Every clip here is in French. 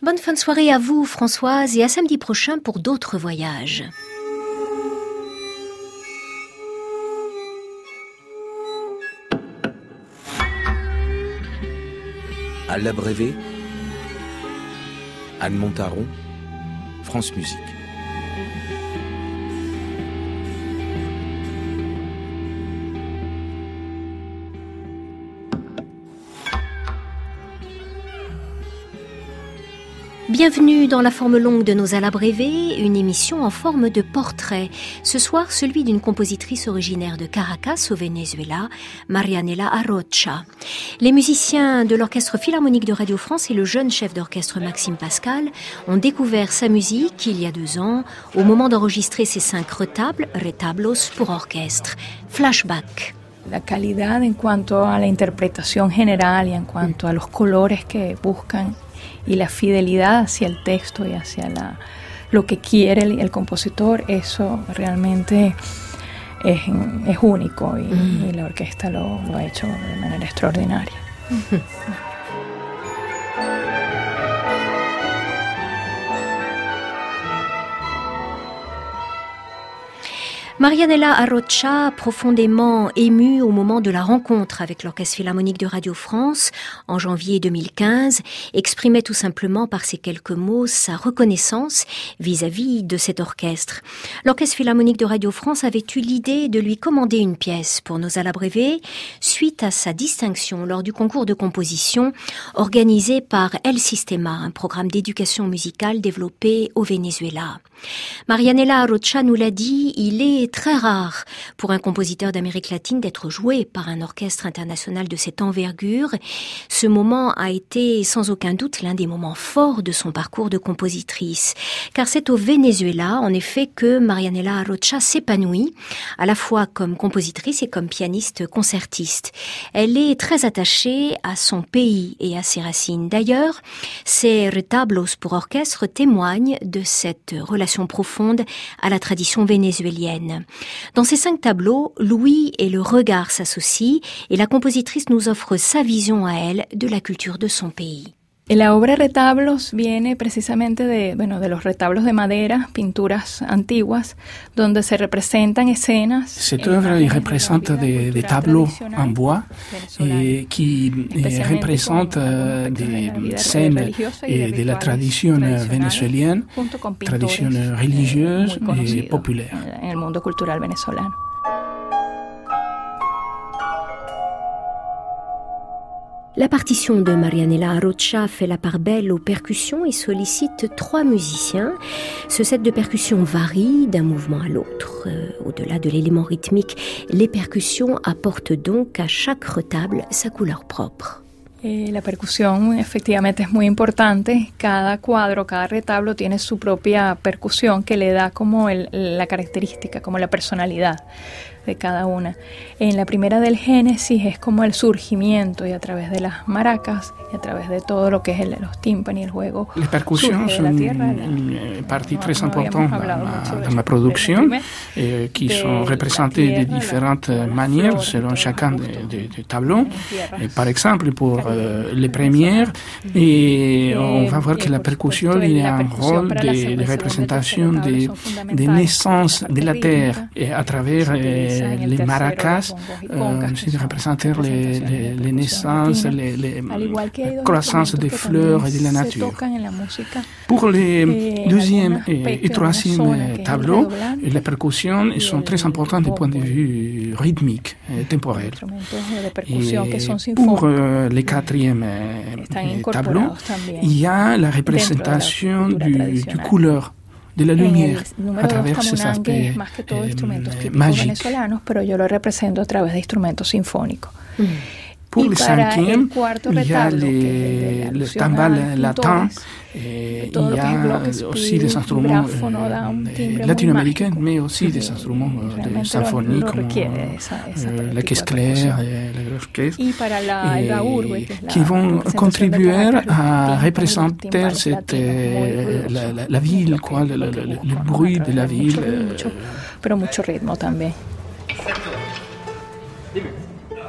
Bonne fin de soirée à vous, Françoise, et à samedi prochain pour d'autres voyages. À l'abrévé, Anne Montaron, France Musique. Bienvenue dans la forme longue de nos Alabrévés, une émission en forme de portrait. Ce soir, celui d'une compositrice originaire de Caracas, au Venezuela, Marianela Arrocha. Les musiciens de l'Orchestre Philharmonique de Radio France et le jeune chef d'orchestre Maxime Pascal ont découvert sa musique il y a deux ans, au moment d'enregistrer ses cinq retables, retablos pour orchestre. Flashback. La calidad en cuanto a la interpretación general en cuanto a los colores que buscan y la fidelidad hacia el texto y hacia la, lo que quiere el, el compositor, eso realmente es, es único y, mm. y, la orquesta lo, lo, ha hecho de manera extraordinaria. Marianella Arrocha, profondément émue au moment de la rencontre avec l'Orchestre Philharmonique de Radio France en janvier 2015, exprimait tout simplement par ces quelques mots sa reconnaissance vis-à-vis de cet orchestre. L'Orchestre Philharmonique de Radio France avait eu l'idée de lui commander une pièce pour nos alabrévés suite à sa distinction lors du concours de composition organisé par El Sistema, un programme d'éducation musicale développé au Venezuela. Marianella Arrocha nous l'a dit, il est très rare pour un compositeur d'Amérique latine d'être joué par un orchestre international de cette envergure. Ce moment a été sans aucun doute l'un des moments forts de son parcours de compositrice, car c'est au Venezuela, en effet, que Marianella Arrocha s'épanouit, à la fois comme compositrice et comme pianiste concertiste. Elle est très attachée à son pays et à ses racines. D'ailleurs, ses retablos pour orchestre témoignent de cette relation profonde à la tradition vénézuélienne. Dans ces cinq tableaux, Louis et le regard s'associent et la compositrice nous offre sa vision à elle de la culture de son pays. La obra Retablos viene precisamente de, bueno, de los retablos de madera, pinturas antiguas, donde se representan escenas. Cette œuvre représente des, des, tableaux en bois et qui représentent euh, des scènes de la tradition vénézuélienne, tradition religieuse et populaire. En el mundo cultural venezolano. La partition de Marianella Arrocha fait la part belle aux percussions et sollicite trois musiciens. Ce set de percussions varie d'un mouvement à l'autre. Euh, au-delà de l'élément rythmique, les percussions apportent donc à chaque retable sa couleur propre. Eh, la percusión efectivamente es muy importante. Cada cuadro, cada retablo tiene su propia percusión que le da como la característica, como la personalidad de cada una. En la primera del Génesis es como el surgimiento y a través de las maracas y a través de todo lo que es el, los tímpanos y el juego. Les percussions sont une partie très importante dans la, la production eh, qui sont représentées de différentes manières selon chacun des, des tableaux. Par exemple, pour euh, les premières, et on va voir que la percussion il a un rôle de, de représentation des, des naissances de la terre et à travers euh, les maracas, euh, c'est de représenter les, les, les naissances, les, les croissances des fleurs et de la nature. Pour les deuxième et, et troisième tableaux, les percussions sont très importantes du point de vue rythmique et temporel. Et pour euh, les quatrième tableaux, il y a la représentation du, du couleur de la lumière a travers ces aspects eh, magiques. Pero yo lo represento a través de instrumentos sinfónicos. Mm. Pour le cinquième, il y a les, le timbal latin, et il y a aussi des instruments euh, latino-américains, mais aussi des instruments euh, de symphonie comme euh, la caisse claire et la grosse caisse, qui vont contribuer à représenter cette, la, la, la, ville, quoi, le, le, le, bruit de la ville. Pero mucho ritmo también.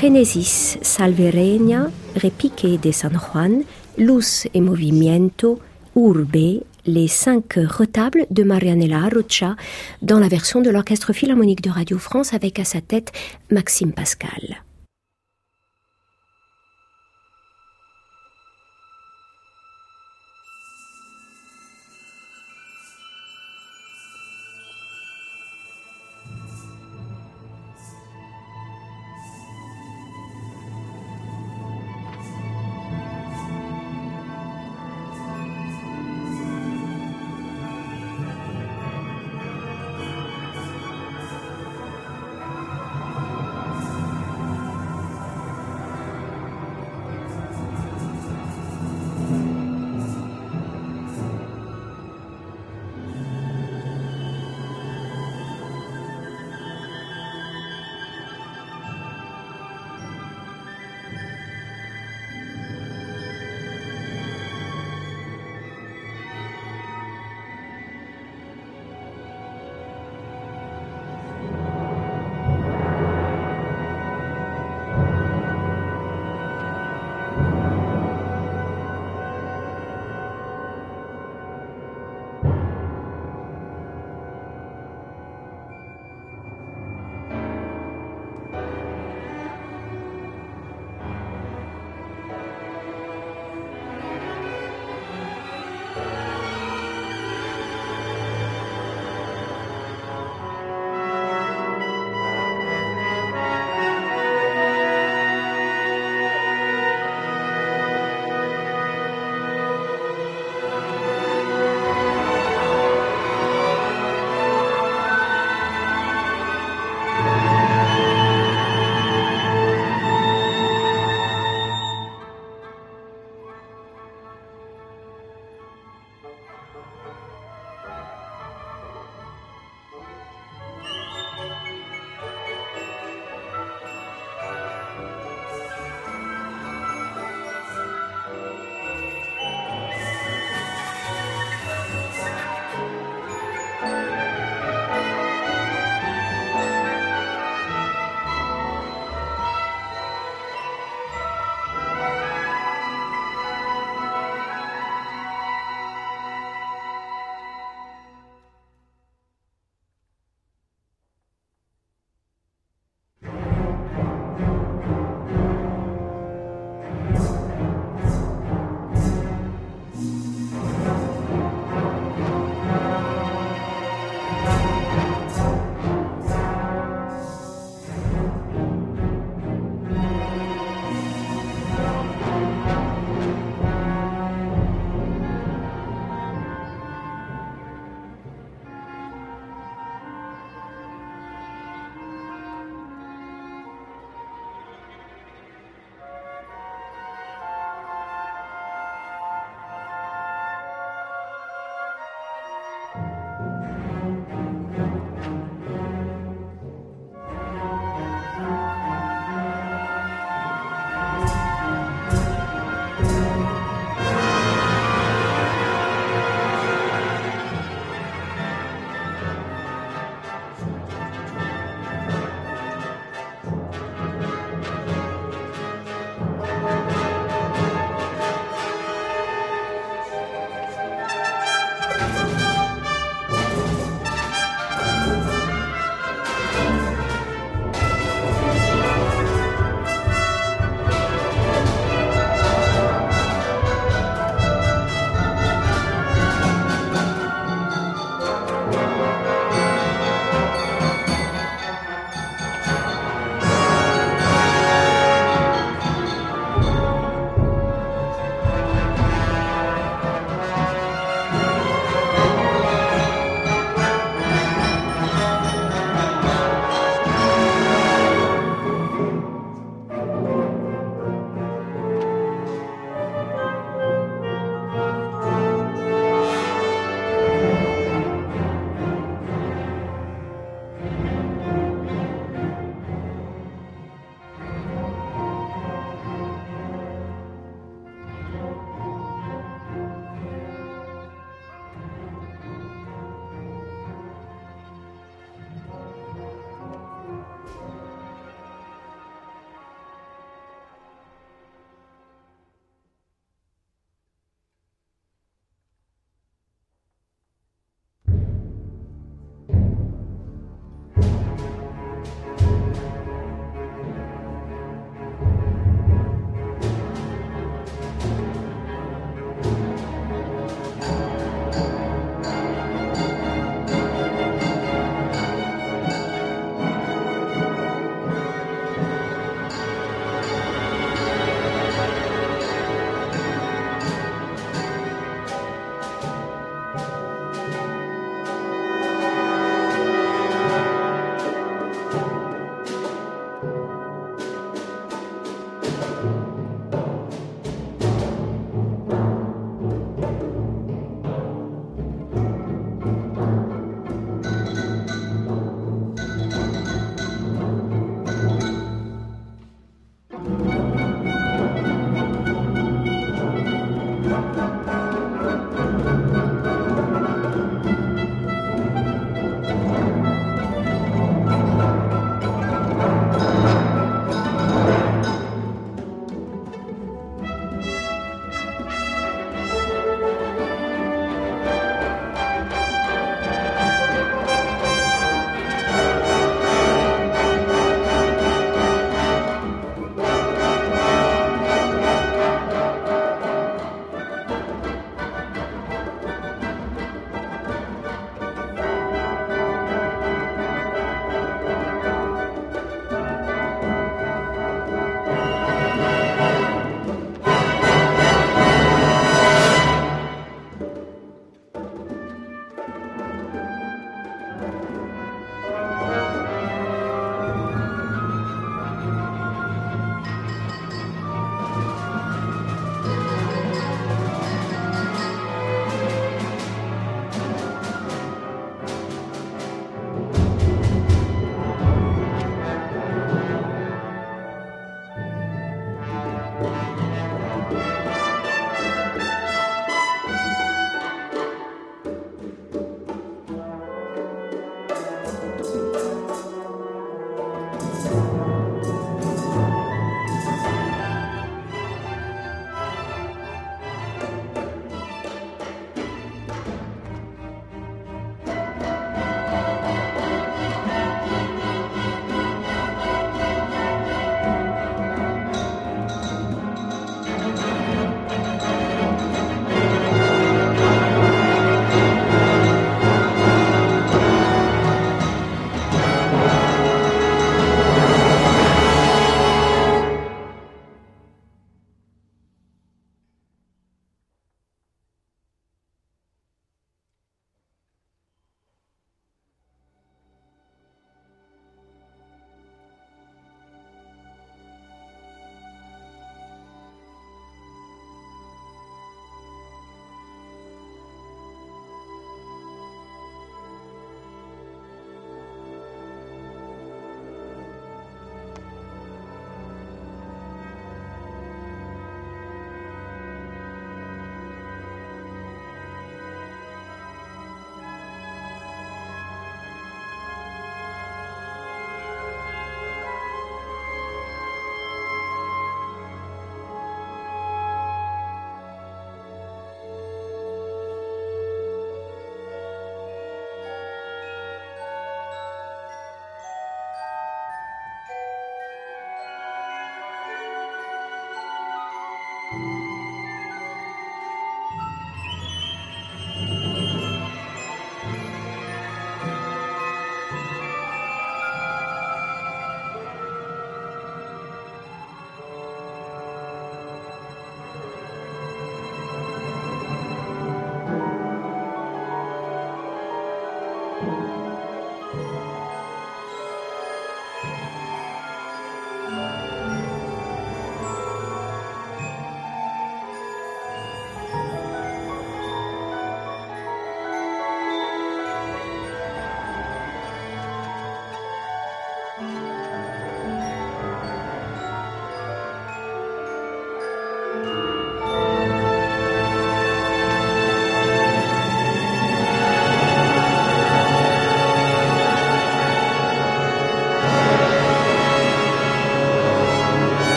Génesis, Salvereña, Repique de San Juan, Luz y Movimiento, Urbe, les cinq retables de Marianella Rocha dans la version de l'Orchestre Philharmonique de Radio France avec à sa tête Maxime Pascal.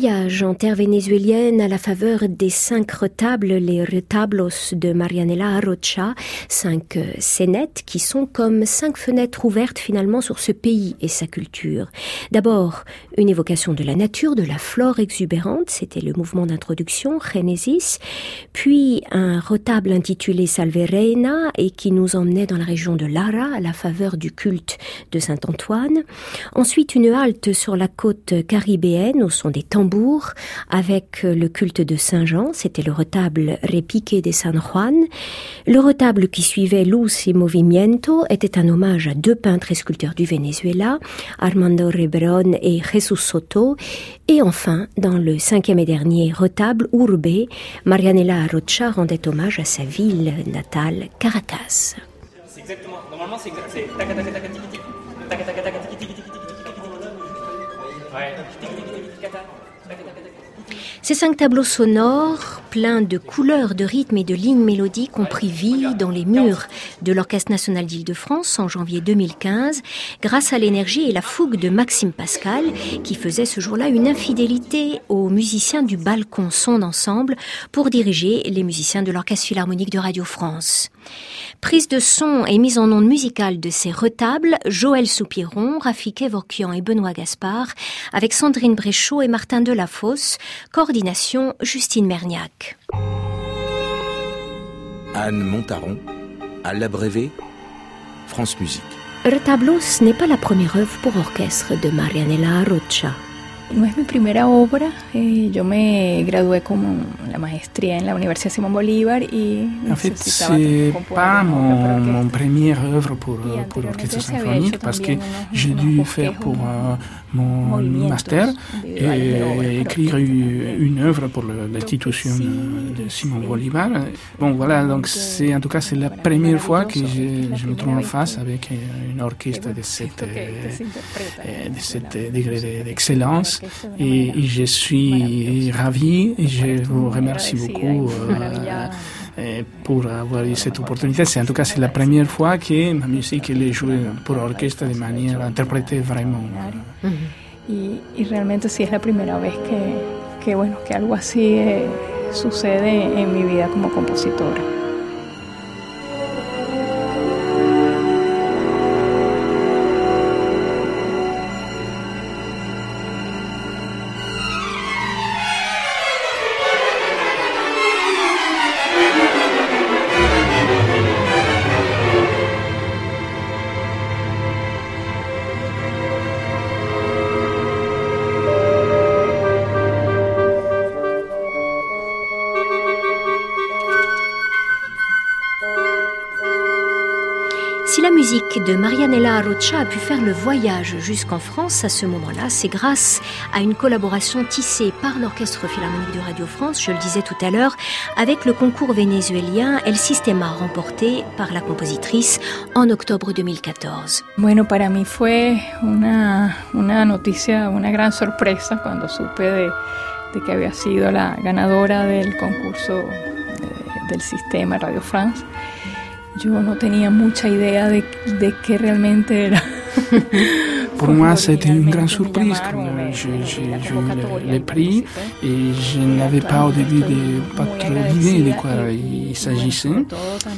Voyage en terre vénézuélienne à la faveur des cinq retables, les retablos de Marianela Arocha, cinq euh, scénettes qui sont comme cinq fenêtres ouvertes finalement sur ce pays et sa culture. D'abord, une évocation de la nature, de la flore exubérante, c'était le mouvement d'introduction, Genesis, puis un retable intitulé Salve Reina et qui nous emmenait dans la région de Lara à la faveur du culte de Saint-Antoine. Ensuite, une halte sur la côte caribéenne au son des tambours avec le culte de Saint-Jean, c'était le retable Repique de San Juan. Le retable qui suivait Luz y Movimiento était un hommage à deux peintres et sculpteurs du Venezuela, Armando Rebrón et Jesus Soto. Et enfin, dans le cinquième et dernier retable, Urbe, Marianela Rocha rendait hommage à sa ville natale, Caracas. Ces cinq tableaux sonores, pleins de couleurs, de rythmes et de lignes mélodiques, ont pris vie dans les murs de l'Orchestre national d'Île-de-France en janvier 2015, grâce à l'énergie et la fougue de Maxime Pascal, qui faisait ce jour-là une infidélité aux musiciens du balcon son ensemble pour diriger les musiciens de l'Orchestre philharmonique de Radio France. Prise de son et mise en onde musicale de ces retables, Joël Soupiron, Rafik Evorkian et Benoît Gaspard, avec Sandrine Bréchot et Martin Delafosse, coordination Justine Merniac. Anne Montaron, à l'abrévé, France Musique. Retablos n'est pas la première œuvre pour orchestre de Marianela Rocha. No es mi primera obra. Eh, yo me gradué como la maestría en la Universidad Simón Bolívar y En fait, c'est pas mon, mon première œuvre pour, pour l'orchestre symphonique parce que j'ai dû faire pour uh, mon master et écrire une œuvre pour l'institution de Simon Bolivar. Bon, voilà, donc c'est en tout cas c'est la première fois que je, je, me trouve en face avec une orchestre de cette, euh, de cette degré d'excellence et, et, je suis ravi et je vous remercie beaucoup. Euh, pour avoir eu cette opportunité. C'est en tout cas c'est la première fois que ma musique est jouée pour orchestre de manière interprétée vraiment. Y, y, realmente sí es la primera vez que, que bueno, que algo así eh, sucede en mi vida como compositora. De Marianella Arocha a pu faire le voyage jusqu'en France à ce moment-là, c'est grâce à une collaboration tissée par l'Orchestre Philharmonique de Radio France, je le disais tout à l'heure, avec le concours vénézuélien El Sistema remporté par la compositrice en octobre 2014. Bueno, para mí fue una, una noticia, una gran sorpresa cuando supe de, que había sido la ganadora del concurso de, del sistema Radio France. Yo no tenía mucha idea de, de qué realmente era. Pour moi, c'était une grande surprise quand j'ai eu les prix et je n'avais pas au début de, pas de quoi il s'agissait.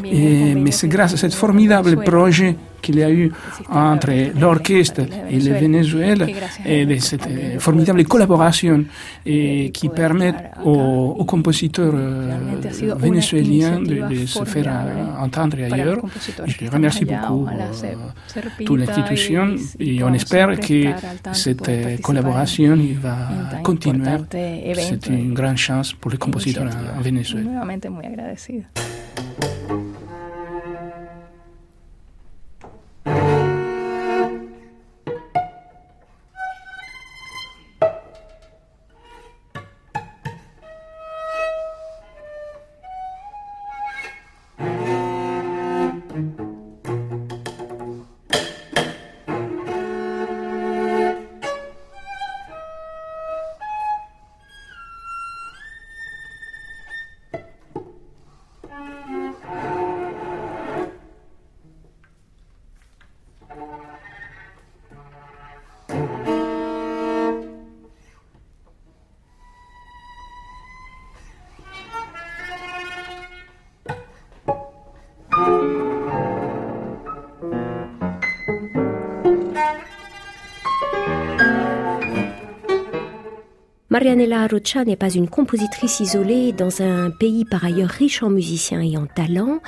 Mais c'est grâce à ce formidable projet qu'il y a eu entre l'orchestre et le Venezuela et de cette formidable collaboration qui permet aux, aux compositeurs euh, vénézuéliens de, se faire euh, entendre ailleurs. Je remercie beaucoup euh, toute l'institution et on espère que cette collaboration va continuer. C'est une grande chance pour les compositeurs en Venezuela. Marianela Rocha n'est pas une compositrice isolée dans un pays par ailleurs riche en musiciens et en talents.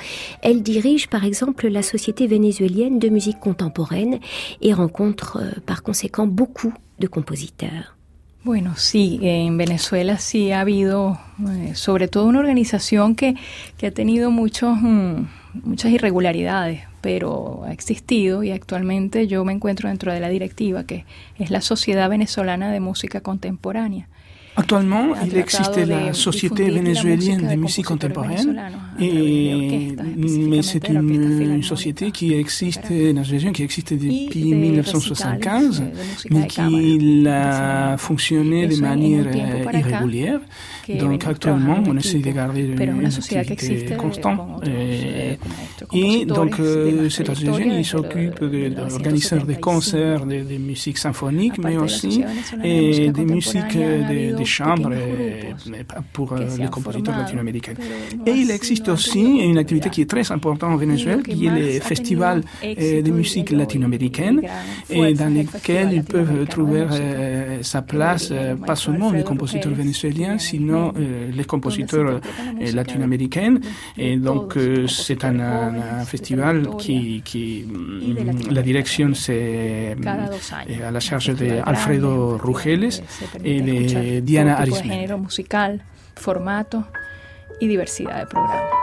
Elle dirige par exemple la Société vénézuélienne de musique contemporaine et rencontre euh, par conséquent beaucoup de compositeurs. Bueno, sí, en Venezuela sí ha habido, eh, sobre todo una organización que, que ha tenido muchos, mm, muchas irregularidades, pero ha existido y actualmente yo me encuentro dentro de la directiva, que es la Sociedad Venezolana de Música Contemporánea. Actuellement, il existe la Société vénézuélienne de musique contemporaine, et, mais c'est une, société qui existe, qui existe depuis 1975, mais qui a fonctionné de manière irrégulière. Donc actuellement, on essaie de garder une activité constante. Et, donc, cette association s'occupe d'organiser des concerts de, musique symphonique, mais aussi et des musiques de des chambres pour euh, les compositeurs latino-américains. Et il existe aussi une activité qui est très importante au Venezuela, qui est le festival euh, de musique latino-américaine, et dans lequel ils peuvent trouver euh, sa place, pas seulement les compositeurs vénézuéliens, sinon les compositeurs latino-américains. Et donc, c'est un, festival qui, qui la direction, c'est à la charge d'Alfredo Rugeles et Diana Arismendi. género musical, formato y diversidad de programas.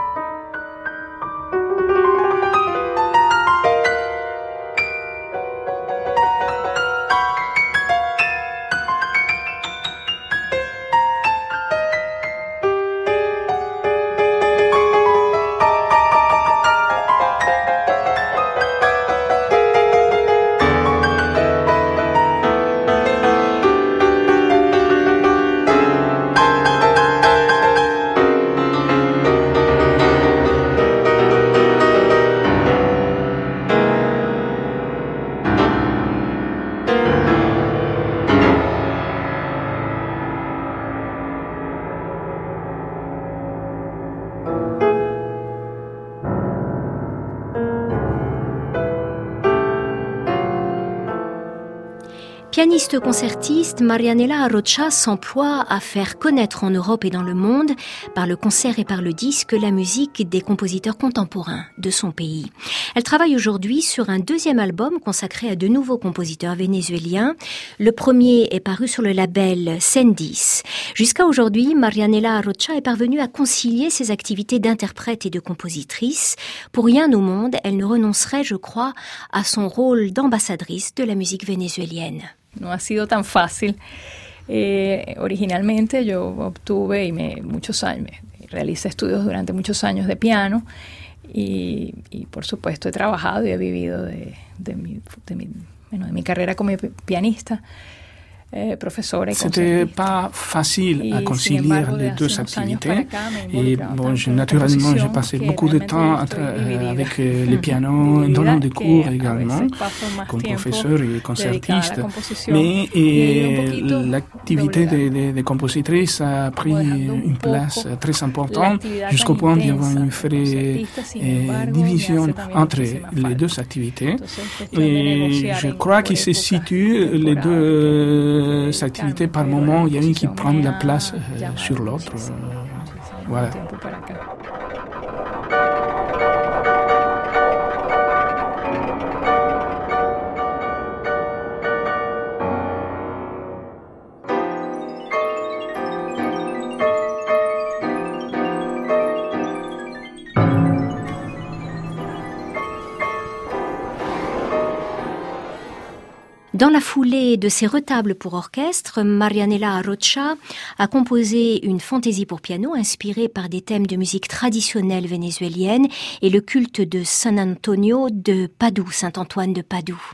Concertiste, Marianela Arrocha s'emploie à faire connaître en Europe et dans le monde, par le concert et par le disque, la musique des compositeurs contemporains de son pays. Elle travaille aujourd'hui sur un deuxième album consacré à de nouveaux compositeurs vénézuéliens. Le premier est paru sur le label Sendis. Jusqu'à aujourd'hui, Marianela Arrocha est parvenue à concilier ses activités d'interprète et de compositrice. Pour rien au monde, elle ne renoncerait, je crois, à son rôle d'ambassadrice de la musique vénézuélienne. No ha sido tan fácil. Eh, originalmente yo obtuve y me muchos años, realicé estudios durante muchos años de piano y, y por supuesto he trabajado y he vivido de, de, mi, de, mi, bueno, de mi carrera como pianista. Eh, C'était pas facile à concilier les deux activités. Et bon, naturellement, j'ai passé beaucoup de temps euh, avec euh, les pianos, donnant des cours également, comme professeur et concertiste. Mais l'activité des de, compositrices a pris une place très importante jusqu'au point d'y avoir une vraie euh, division entre les deux activités. Et je crois qu'il se situe les deux cette activité par moment, il y a une qui prend la place euh, sur l'autre. Euh, voilà. Dans la foulée de ses retables pour orchestre, Marianela Rocha a composé une fantaisie pour piano inspirée par des thèmes de musique traditionnelle vénézuélienne et le culte de San Antonio de Padoue, Saint-Antoine de Padoue.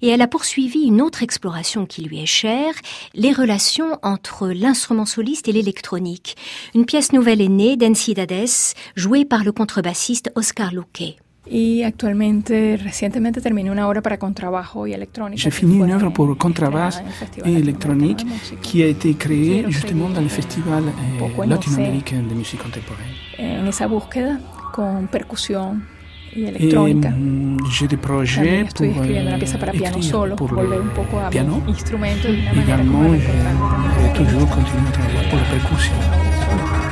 Et elle a poursuivi une autre exploration qui lui est chère, les relations entre l'instrument soliste et l'électronique. Une pièce nouvelle est née d'Encidades, jouée par le contrebassiste Oscar Luque. Y actualmente, recientemente terminé una obra para contrabajo y electrónica. J'ai fini une œuvre pour contrebasse et électronique qui a été créée justement dans le festival eh, latino-américain de musique contemporaine. En esa búsqueda con percusión y electrónica. J'ai des projets estoy pour escribiendo una pieza para piano solo, pour volver un poco a piano. instrumento de una manera Également, j'ai toujours continué à travailler pour la percussion.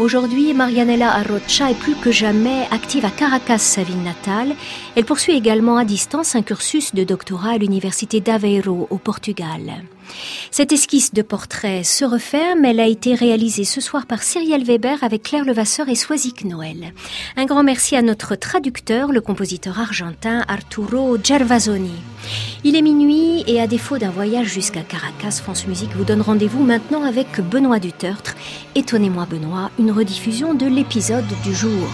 Aujourd'hui, Marianella Arrocha est plus que jamais active à Caracas, sa ville natale. Elle poursuit également à distance un cursus de doctorat à l'université d'Aveiro au Portugal. Cette esquisse de portrait se referme. Elle a été réalisée ce soir par Cyrielle Weber avec Claire Levasseur et Soisic Noël. Un grand merci à notre traducteur, le compositeur argentin Arturo Gervasoni. Il est minuit et à défaut d'un voyage jusqu'à Caracas, France Musique vous donne rendez-vous maintenant avec Benoît Dutertre. Étonnez-moi Benoît, une rediffusion de l'épisode du jour.